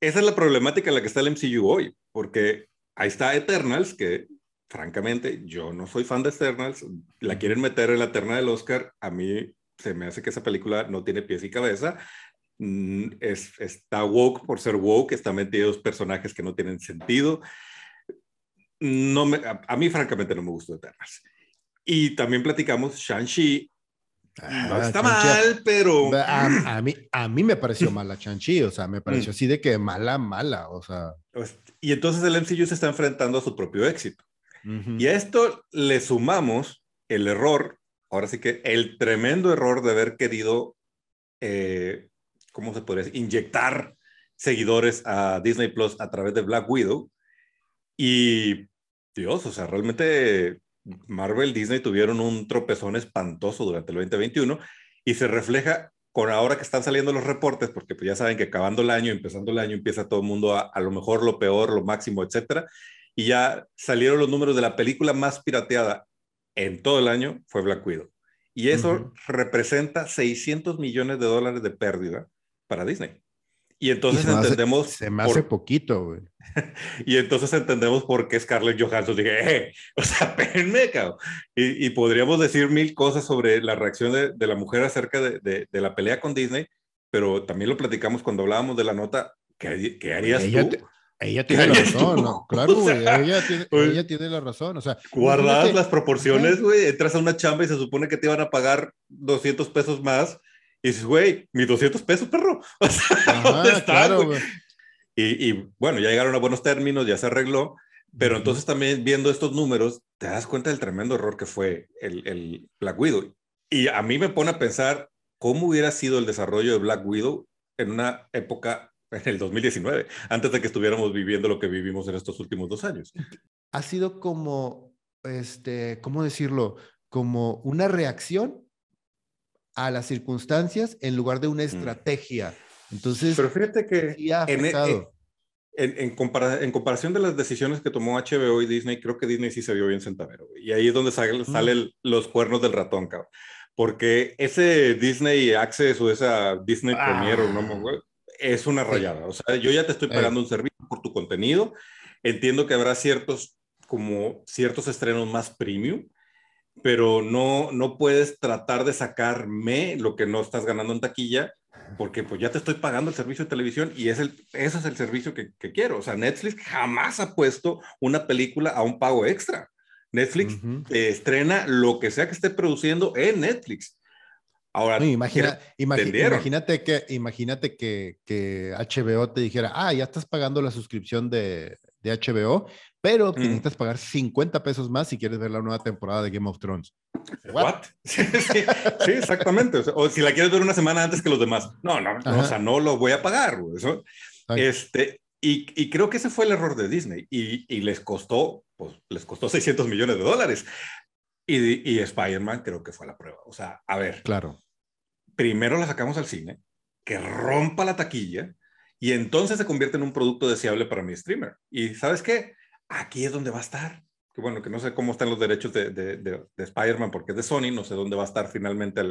esa es la problemática en la que está el MCU hoy, porque ahí está Eternals, que francamente yo no soy fan de Eternals, la quieren meter en la terna del Oscar, a mí se me hace que esa película no tiene pies y cabeza. Mm, es, está woke por ser woke, está metidos personajes que no tienen sentido. No me, a, mí, francamente, no me gustó Eternals. Y también platicamos Shang-Chi, no ah, está mal, pero... A, mí, a mí me pareció mala Chanchi, o sea, me pareció mm. así de que mala, mala, o sea... Pues, y entonces el MCU se está enfrentando a su propio éxito. Y a esto le sumamos el error, ahora sí que el tremendo error de haber querido, eh, ¿cómo se podría decir? Inyectar seguidores a Disney Plus a través de Black Widow. Y Dios, o sea, realmente Marvel, Disney tuvieron un tropezón espantoso durante el 2021 y se refleja con ahora que están saliendo los reportes, porque pues ya saben que acabando el año, empezando el año, empieza todo el mundo a, lo mejor, lo peor, lo máximo, etcétera. Y ya salieron los números de la película más pirateada en todo el año, fue Black Widow. Y eso representa 600 millones de dólares de pérdida para Disney. Y entonces entendemos. se me hace poquito, güey. y entonces entendemos por qué Scarlett Johansson dije, eh, o sea, penme, cabrón. Y, y, podríamos decir mil cosas sobre la reacción de, de la mujer acerca de, de, la pelea con Disney, pero también lo platicamos cuando hablábamos de la nota. ¿Qué, qué harías ella tú? ella tiene la razón, ¿no? Claro, güey, ella, tiene, ella tiene la razón, o sea. Guardadas las proporciones, güey, entras a una chamba y se supone que te iban a pagar 200 pesos más y dices, güey, mis 200 pesos, perro. O sea, ¿dónde está, güey? Y, y, bueno, ya llegaron a buenos términos, ya se arregló, pero entonces también viendo estos números, te das cuenta del tremendo error que fue el, el Black Widow. Y a mí me pone a pensar cómo hubiera sido el desarrollo de Black Widow en una época, en el 2019, antes de que estuviéramos viviendo lo que vivimos en estos últimos dos años. Ha sido como, este, ¿cómo decirlo? Como una reacción a las circunstancias en lugar de una mm. estrategia. Entonces, pero fíjate que en, e, en, en, comparación de las decisiones que tomó HBO y Disney, creo que Disney sí se vio bien centavero. Y ahí es donde salen sale mm. los cuernos del ratón, cabrón. Porque ese Disney Access o esa Disney ah. Premier no, es una rayada. O sea, yo ya te estoy eh. pagando un servicio por tu contenido. Entiendo que habrá ciertos, como ciertos estrenos más premium pero no, no puedes tratar de sacarme lo que no estás ganando en taquilla, porque pues ya te estoy pagando el servicio de televisión y es el, ese es el servicio que, que quiero. O sea, Netflix jamás ha puesto una película a un pago extra. Netflix estrena lo que sea que esté produciendo en Netflix. Ahora, imagina, imagínate que, imagínate que, que, HBO te dijera, ah, ya estás pagando la suscripción de, de HBO, pero mm. necesitas pagar 50 pesos más si quieres ver la nueva temporada de Game of Thrones. ¿What? sí, exactamente. O, si la quieres ver una semana antes que los demás. No, no, o sea, no lo voy a pagar. Eso. Este, y, y, creo que ese fue el error de Disney y, y les costó, pues les costó 600 millones de dólares. Y, y Spider-Man creo que fue la prueba. O sea, a ver. Claro. Primero la sacamos al cine, que rompa la taquilla y entonces se convierte en un producto deseable para mi streamer. Y sabes qué? aquí es donde va a estar. Que bueno, que no sé cómo están los derechos de, de, de, Spider-Man porque es de Sony, no sé dónde va a estar finalmente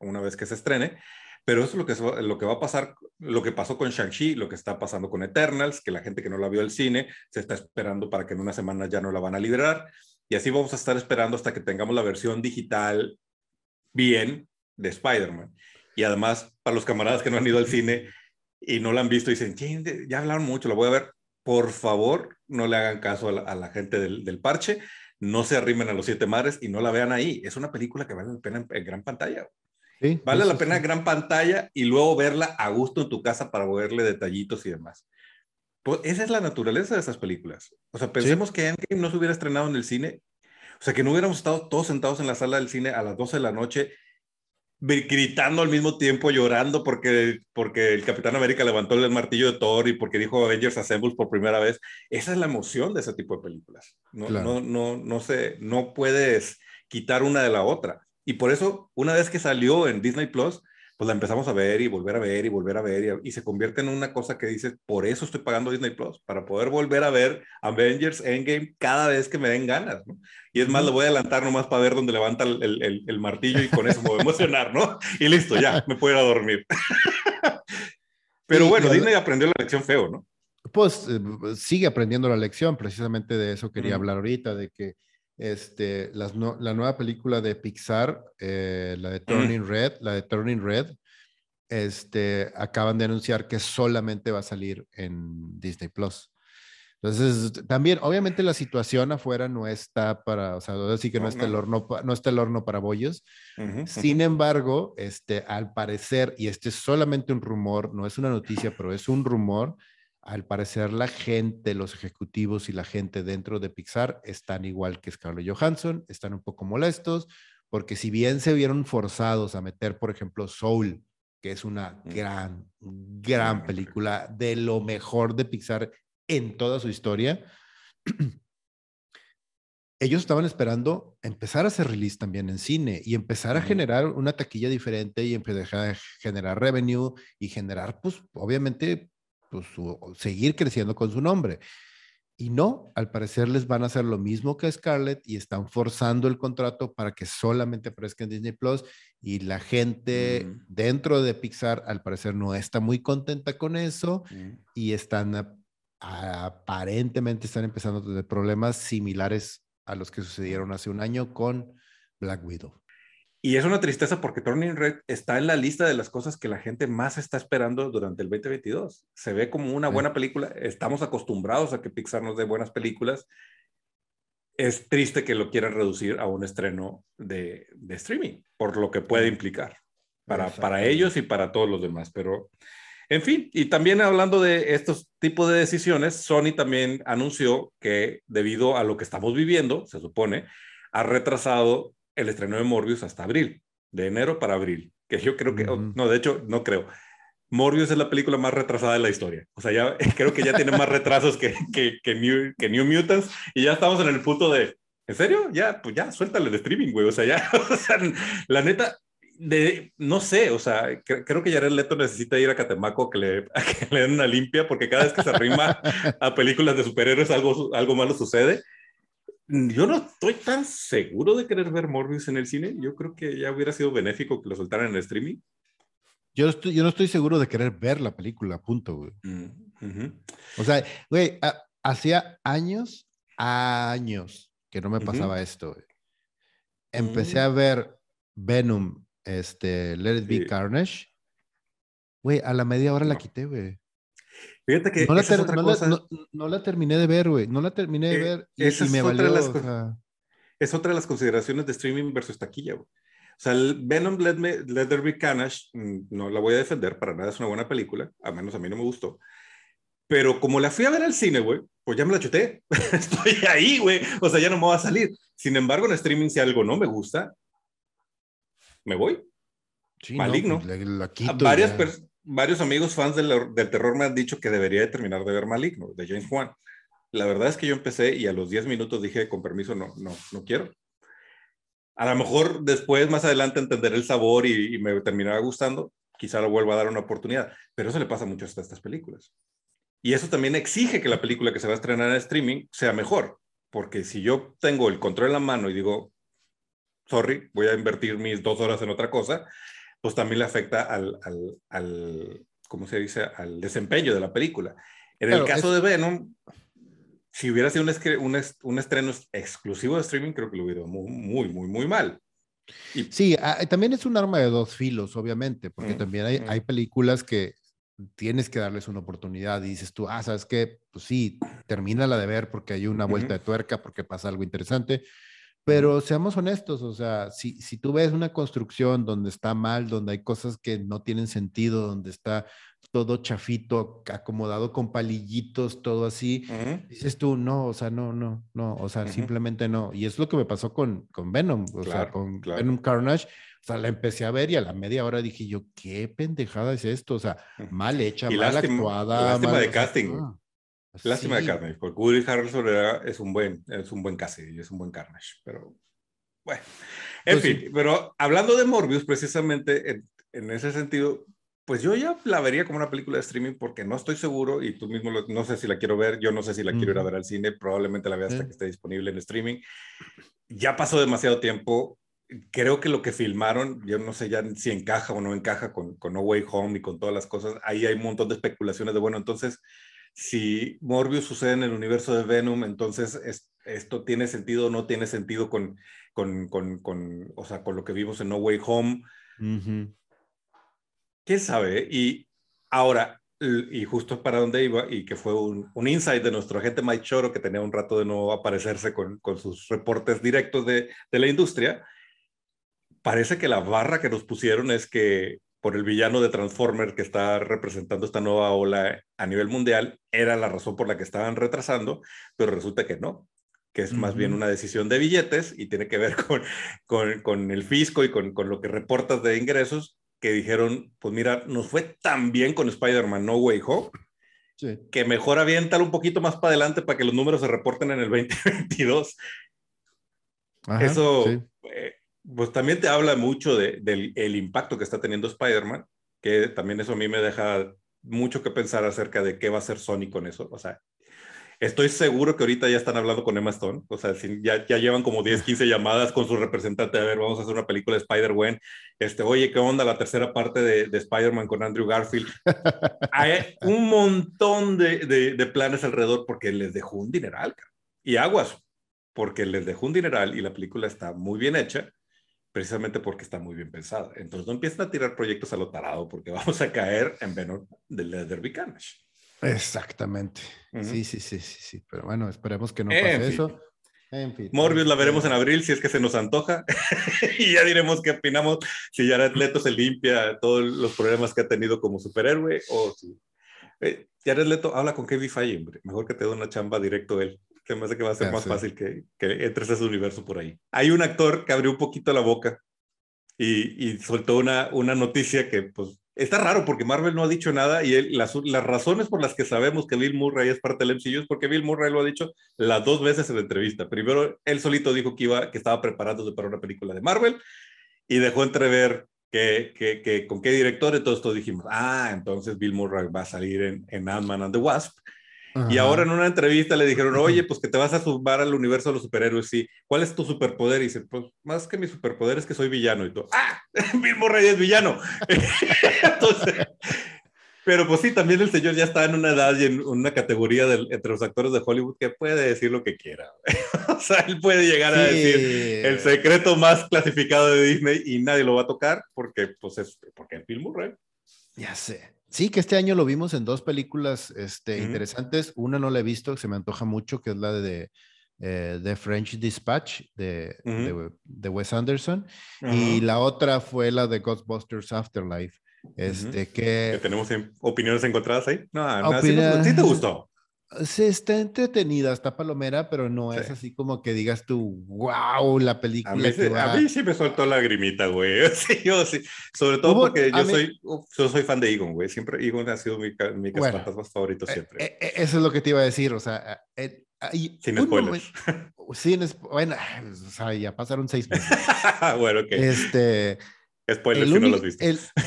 una vez que se estrene, pero eso es lo que, lo que va a pasar, lo que pasó con Shang-Chi, lo que está pasando con Eternals, que la gente que no la vio al cine se está esperando para que en una semana ya no la van a liberar. Y así vamos a estar esperando hasta que tengamos la versión digital bien de Spider-Man. Y además, para los camaradas que no han ido al cine y no la han visto y dicen, ya hablaron mucho, la voy a ver. Por favor, no le hagan caso a la, gente del, parche, no se arrimen a los siete mares y no la vean ahí. Es una película que vale la pena en gran pantalla vale la pena gran pantalla y luego verla a gusto en tu casa para verle detallitos y demás. Pues esa es la naturaleza de esas películas. O sea, pensemos que Endgame no se hubiera estrenado en el cine. O sea, que no hubiéramos estado todos sentados en la sala del cine a las 12 de la noche gritando al mismo tiempo, llorando porque, porque el Capitán América levantó el martillo de Thor y porque dijo Avengers Assemble por primera vez. Esa es la emoción de ese tipo de películas. No, no, no, no, sé, no puedes quitar una de la otra. Y por eso, una vez que salió en Disney Plus, pues la empezamos a ver y volver a ver y volver a ver y, se convierte en una cosa que dices, por eso estoy pagando Disney Plus, para poder volver a ver Avengers Endgame cada vez que me den ganas, ¿no? Y es más, lo voy a adelantar nomás para ver dónde levanta el, el, el martillo y con eso me voy a emocionar, ¿no? Y listo, ya, me puedo ir a dormir. Pero bueno, Disney aprendió la lección feo, ¿no? Pues eh, sigue aprendiendo la lección, precisamente de eso quería hablar ahorita, de que este, la nueva película de Pixar, eh, la de Turning Red, la de Turning Red, este, acaban de anunciar que solamente va a salir en Disney Plus. Entonces, también, obviamente la situación afuera no está para, o sea, decir que no, está, El horno, no está el horno para bollos. Sin embargo, este, al parecer, y este es solamente un rumor, no es una noticia, pero es un rumor, al parecer la gente, los ejecutivos y la gente dentro de Pixar están igual que Scarlett Johansson, están un poco molestos, porque si bien se vieron forzados a meter, por ejemplo, Soul, que es una mm. gran, gran película de lo mejor de Pixar en toda su historia, ellos estaban esperando empezar a hacer release también en cine y empezar a generar una taquilla diferente y empezar a generar revenue y generar, pues, obviamente, pues, seguir creciendo con su nombre. Y no, al parecer les van a hacer lo mismo que Scarlett y están forzando el contrato para que solamente aparezca en Disney Plus. Y la gente mm. dentro de Pixar, al parecer, no está muy contenta con eso mm. y están aparentemente están empezando a tener problemas similares a los que sucedieron hace un año con Black Widow. Y es una tristeza porque Turning Red está en la lista de las cosas que la gente más está esperando durante el 2022. Se ve como una buena película. Estamos acostumbrados a que Pixar nos dé buenas películas. Es triste que lo quieran reducir a un estreno de, de streaming, por lo que puede implicar para, para ellos y para todos los demás. Pero, en fin, y también hablando de estos tipos de decisiones, Sony también anunció que debido a lo que estamos viviendo, se supone, ha retrasado el estreno de Morbius hasta abril, de enero para abril, que yo creo que, no, de hecho, no creo. Morbius es la película más retrasada de la historia. O sea, ya creo que ya tiene más retrasos que, que, que, New, que New Mutants y ya estamos en el punto de, ¿en serio? Ya, pues ya, suéltale el streaming, güey. O sea, ya, o sea, la neta, de, no sé, o sea, creo que Jared Leto necesita ir a Catemaco que le, a que le den una limpia, porque cada vez que se arrima a películas de superhéroes algo, algo malo sucede. Yo no estoy tan seguro de querer ver Morbius en el cine. Yo creo que ya hubiera sido benéfico que lo soltaran en el streaming. Yo, estoy, yo no estoy seguro de querer ver la película, punto, güey. Mm, o sea, güey, hacía años, años que no me pasaba esto, güey. Empecé a mm. ver Venom, este, Let It Be Carnage. Güey, a la media hora la quité, güey. Fíjate que no la, es otra cosa. no, la, terminé de ver, güey. No la terminé de eh, ver y, esa me es valió. Otra de las, Es otra de las consideraciones de streaming versus taquilla, güey. O sea, el Venom Let, Me, Let There Be Carnage, mm, no la voy a defender, para nada es una buena película, al menos a mí no me gustó. Pero como la fui a ver al cine, güey, pues ya me la chuté. Estoy ahí, güey. O sea, ya no me va a salir. Sin embargo, en streaming, si algo no me gusta, me voy. Sí, Maligno. No, pues, la, quito, varias, personas varios amigos fans del, terror me han dicho que debería de terminar de ver Maligno, de James Wan. La verdad es que yo empecé y a los 10 minutos dije, con permiso, no, no, no quiero. A lo mejor después, más adelante, entenderé el sabor y, me terminará gustando. Quizá lo vuelva a dar una oportunidad. Pero eso le pasa mucho a estas películas. Y eso también exige que la película que se va a estrenar en streaming sea mejor, porque si yo tengo el control en la mano y digo, sorry, voy a invertir mis dos horas en otra cosa, pues también le afecta al, al, al ¿cómo se dice?, al desempeño de la película. En el caso de Venom, si hubiera sido un, un, estreno exclusivo de streaming, creo que lo hubiera muy, muy, muy, muy mal. Y... Sí, también es un arma de dos filos, obviamente, porque mm, también hay, mm. hay películas que tienes que darles una oportunidad y dices tú, ah, sabes que, pues sí, termina la de ver porque hay una vuelta de tuerca, porque pasa algo interesante, pero seamos honestos, o sea, si, si tú ves una construcción donde está mal, donde hay cosas que no tienen sentido, donde está todo chafito, acomodado con palillitos, todo así, dices tú, no, o sea, no, no, no, o sea, simplemente no. Y es lo que me pasó con, con Venom, o sea, con Venom Carnage. O sea, la empecé a ver y a la media hora dije yo, qué pendejada es esto, o sea, mal hecha, mal actuada. Lástima de casting. Lástima de Carnage, porque Woody Harrelson es un buen, es un buen y es un buen Carnage, pero bueno. En pues fin, pero hablando de Morbius, precisamente en, en, ese sentido, pues yo ya la vería como una película de streaming porque no estoy seguro y tú mismo no sé si la quiero ver, yo no sé si la quiero ir a ver al cine, probablemente la vea hasta que esté disponible en streaming. Ya pasó demasiado tiempo, creo que lo que filmaron, yo no sé ya si encaja o no encaja con, con No Way Home y con todas las cosas, ahí hay un montón de especulaciones de, bueno, entonces si Morbius sucede en el universo de Venom, entonces esto tiene sentido o no tiene sentido con, con, con, con, o sea, con lo que vimos en No Way Home. ¿Quién sabe? Y ahora, y justo para donde iba, y que fue un, un insight de nuestro agente Mike Choro, que tenía un rato de no aparecerse con, con sus reportes directos de, de la industria, parece que la barra que nos pusieron es que por el villano de Transformer que está representando esta nueva ola a nivel mundial, era la razón por la que estaban retrasando, pero resulta que no, que es más bien una decisión de billetes y tiene que ver con, con, con el fisco y con, con, lo que reportas de ingresos, que dijeron, pues mira, nos fue tan bien con Spider-Man No Way Home, que mejor aviéntalo un poquito más para adelante para que los números se reporten en el 2022. Eso, eh, pues también te habla mucho de, del el impacto que está teniendo Spider-Man, que también eso a mí me deja mucho que pensar acerca de qué va a hacer Sony con eso. O sea, estoy seguro que ahorita ya están hablando con Emma Stone. O sea, ya, ya llevan como 10, 15 llamadas con su representante. A ver, vamos a hacer una película de Spider-Man. Este, oye, ¿qué onda la tercera parte de, de Spider-Man con Andrew Garfield? Hay un montón de, de, de, planes alrededor porque les dejó un dineral. Y aguas, porque les dejó un dineral y la película está muy bien hecha precisamente porque está muy bien pensada. Entonces no empiezan a tirar proyectos a lo tarado porque vamos a caer en Venom de Derby Carnage. Exactamente. sí, sí, sí, sí, sí. Pero bueno, esperemos que no pase eso. En fin. Morbius la veremos en abril si es que se nos antoja y ya diremos qué opinamos si Jared Leto se limpia todos los problemas que ha tenido como superhéroe o si... Eh, Jared Leto habla con Kevin Feige, hombre. Mejor que te dé una chamba directo él que me hace que va a ser más fácil que, que entres a ese universo por ahí. Hay un actor que abrió un poquito la boca y, y soltó una, una noticia que, pues, está raro porque Marvel no ha dicho nada y él, las, las razones por las que sabemos que Bill Murray es parte del MCU es porque Bill Murray lo ha dicho las dos veces en la entrevista. Primero, él solito dijo que, iba, que estaba preparándose para una película de Marvel y dejó entrever que, que, que, con qué director, entonces todos dijimos, ah, entonces Bill Murray va a salir en, en Ant-Man and the Wasp. Y ahora en una entrevista le dijeron, oye, pues que te vas a sumar al universo de los superhéroes, sí. ¿Cuál es tu superpoder? Y dice, pues más que mi superpoder es que soy villano. Y tú, ¡ah! Bill Murray es villano. Entonces, pero pues sí, también el señor ya está en una edad y en una categoría de, entre los actores de Hollywood que puede decir lo que quiera. o sea, él puede llegar a decir el secreto más clasificado de Disney y nadie lo va a tocar porque, pues, es porque es Bill Murray. Ya sé. Sí, que este año lo vimos en dos películas este, interesantes. Una no la he visto, se me antoja mucho, que es la de eh, The French Dispatch de, de, Wes Anderson. Y la otra fue la de Ghostbusters Afterlife. Este, que... tenemos opiniones encontradas ahí. No, no sí, te gustó. Sí, está entretenida, está palomera, pero no es así como que digas tú, wow, la película. A mí, sí me soltó la grimita, güey. Sí, yo sí. Sobre todo porque yo soy, yo soy fan de Egon, güey. Siempre Egon ha sido mi, mi bueno, favorito eh, siempre. Eh, eh, eso es lo que te iba a decir, o sea, sin spoilers. sin, bueno, o sea, ya pasaron seis meses. bueno, ok. Este, Spoiler si no lo has visto.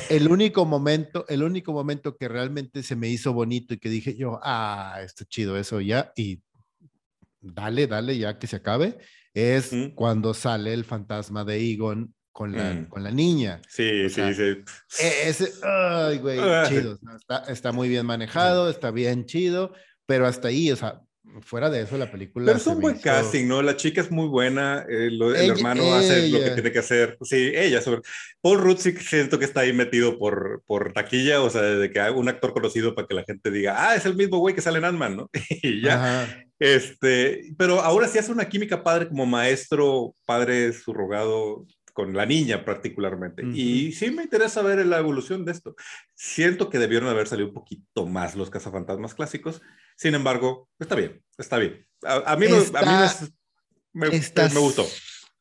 El, único momento, el único momento que realmente se me hizo bonito y que dije yo, ah, está chido eso ya, y dale, dale, ya que se acabe, es cuando sale el fantasma de Egon con la, mm. con la niña. Sí, sí, sí. E, ese, ay, güey, chido. Está, está, muy bien manejado, está bien chido, pero hasta ahí, o sea, fuera de eso, la película. Pero es un buen casting, ¿no? La chica es muy buena, eh, el hermano hace lo que tiene que hacer. Sí, ella sobre. Paul Rudd sí siento que está ahí metido por, por taquilla, o sea, de que un actor conocido para que la gente diga, ah, es el mismo güey que sale en Ant-Man, ¿no? y ya. Este, pero ahora sí hace una química padre como maestro, padre subrogado con la niña particularmente. Y sí me interesa ver la evolución de esto. Siento que debieron haber salido un poquito más los cazafantasmas clásicos. Sin embargo, está bien, está bien. A, mí, me, me, gustó.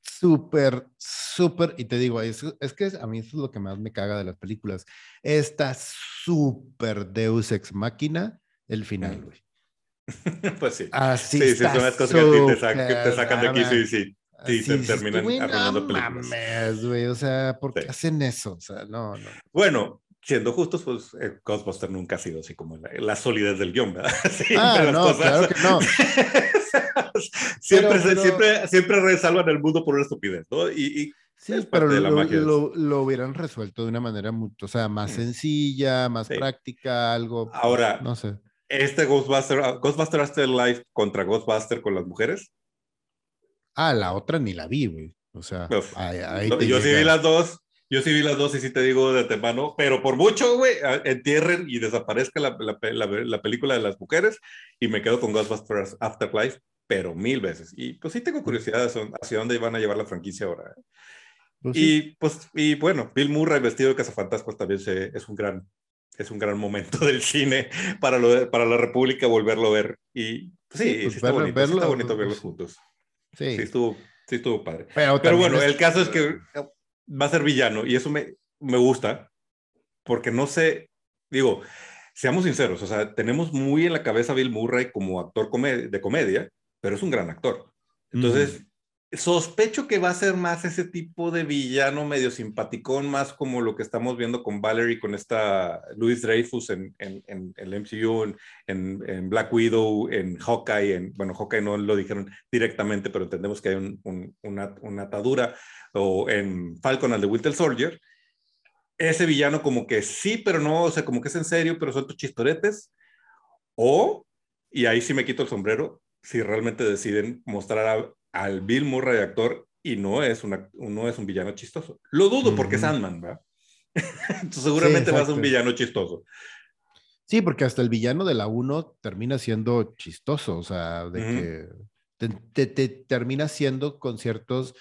Súper, súper, y te digo, es, es, que a mí eso es lo que más me caga de las películas. Está súper Deus ex máquina el final, güey. pues sí. Así sí, sí, son las cosas que te, sacan de aquí, sí, sí. Sí, se terminan arruinando no Mames, güey, o sea, ¿por qué hacen eso? O sea, no, no. Bueno, siendo justos, pues eh, Ghostbuster nunca ha sido así como la, solidez del guion, ¿verdad? ah, no, claro que no. siempre, siempre, siempre resalvan el mundo por una estupidez, ¿no? Y, sí, pero lo, lo, hubieran resuelto de una manera mucho, o sea, más mm. sencilla, más práctica, algo. Ahora, no sé. Este Ghostbuster, Ghostbuster Afterlife contra Ghostbuster con las mujeres, Ah, la otra ni la vi, güey. O sea, ahí, yo sí vi las dos. Yo sí vi las dos y sí te digo de temano, pero por mucho, güey, entierren y desaparezca la, la, la, película de las mujeres y me quedo con Ghostbusters Afterlife, pero mil veces. Y pues sí tengo curiosidad hacia dónde van a llevar la franquicia ahora. ¿eh? Pues y pues, y bueno, Bill Murray vestido de cazafantasmas también se, es un gran, es un gran momento del cine para, lo, para la República volverlo a ver. Y pues, sí, sí, pues está, bonito, sí está bonito verlos juntos. Sí. estuvo, sí estuvo padre. Pero, bueno, el caso es que va a ser villano y eso me, me gusta porque no sé, digo, seamos sinceros, o sea, tenemos muy en la cabeza a Bill Murray como actor de comedia, pero es un gran actor. Entonces, sospecho que va a ser más ese tipo de villano medio simpaticón, más como lo que estamos viendo con Valerie, con esta Louis Dreyfus en, en, el MCU, en, Black Widow, en Hawkeye, en, bueno, Hawkeye no lo dijeron directamente, pero entendemos que hay una, una, atadura, o en Falcon al de Winter Soldier, ese villano como que sí, pero no, o sea, como que es en serio, pero son tus chistoretes, o, y ahí sí me quito el sombrero, si realmente deciden mostrar a, al Bill Murray actor y no es, una, no es un villano chistoso. Lo dudo porque es Sandman, ¿verdad? Entonces seguramente va a ser un villano chistoso. Sí, porque hasta el villano de la 1 termina siendo chistoso, o sea, de que te, termina siendo con ciertos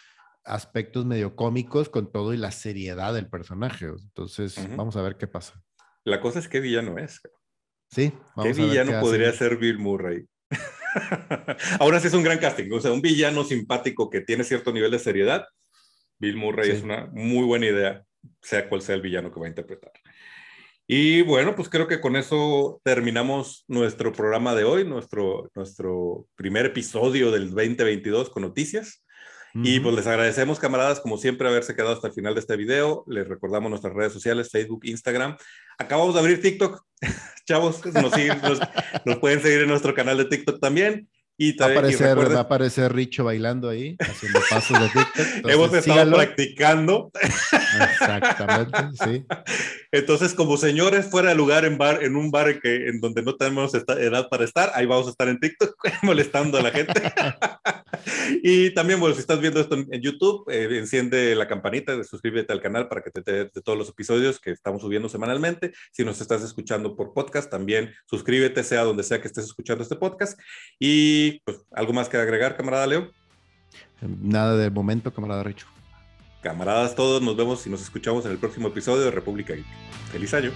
aspectos medio cómicos con todo y la seriedad del personaje. Entonces, vamos a ver qué pasa. La cosa es qué villano es. Sí. ¿Qué villano podría ser Bill Murray? Ahora sí es un gran casting, o sea, un villano simpático que tiene cierto nivel de seriedad. Bill Murray es una muy buena idea, sea cual sea el villano que va a interpretar. Y bueno, pues creo que con eso terminamos nuestro programa de hoy, nuestro, nuestro primer episodio del 2022 con noticias. Y pues les agradecemos, camaradas, como siempre, haberse quedado hasta el final de este video. Les recordamos nuestras redes sociales, Facebook, Instagram. Acabamos de abrir TikTok. Chavos, nos, nos, pueden seguir en nuestro canal de TikTok también. Y va, a aparecer, va a aparecer Richo bailando ahí, haciendo pasos de TikTok. Hemos estado practicando. Exactamente, sí. Entonces, como señores fuera de lugar en bar, en un bar que, en donde no tenemos edad para estar, ahí vamos a estar en TikTok molestando a la gente. y también, bueno, si estás viendo esto en, YouTube, eh, enciende la campanita, suscríbete al canal para que te de todos los episodios que estamos subiendo semanalmente. Si nos estás escuchando por podcast, también suscríbete, sea donde sea que estés escuchando este podcast. Y pues, ¿algo más que agregar, camarada Leo? Nada del momento, camarada Richo. Camaradas todos, nos vemos y nos escuchamos en el próximo episodio de República Geek. ¡Feliz año!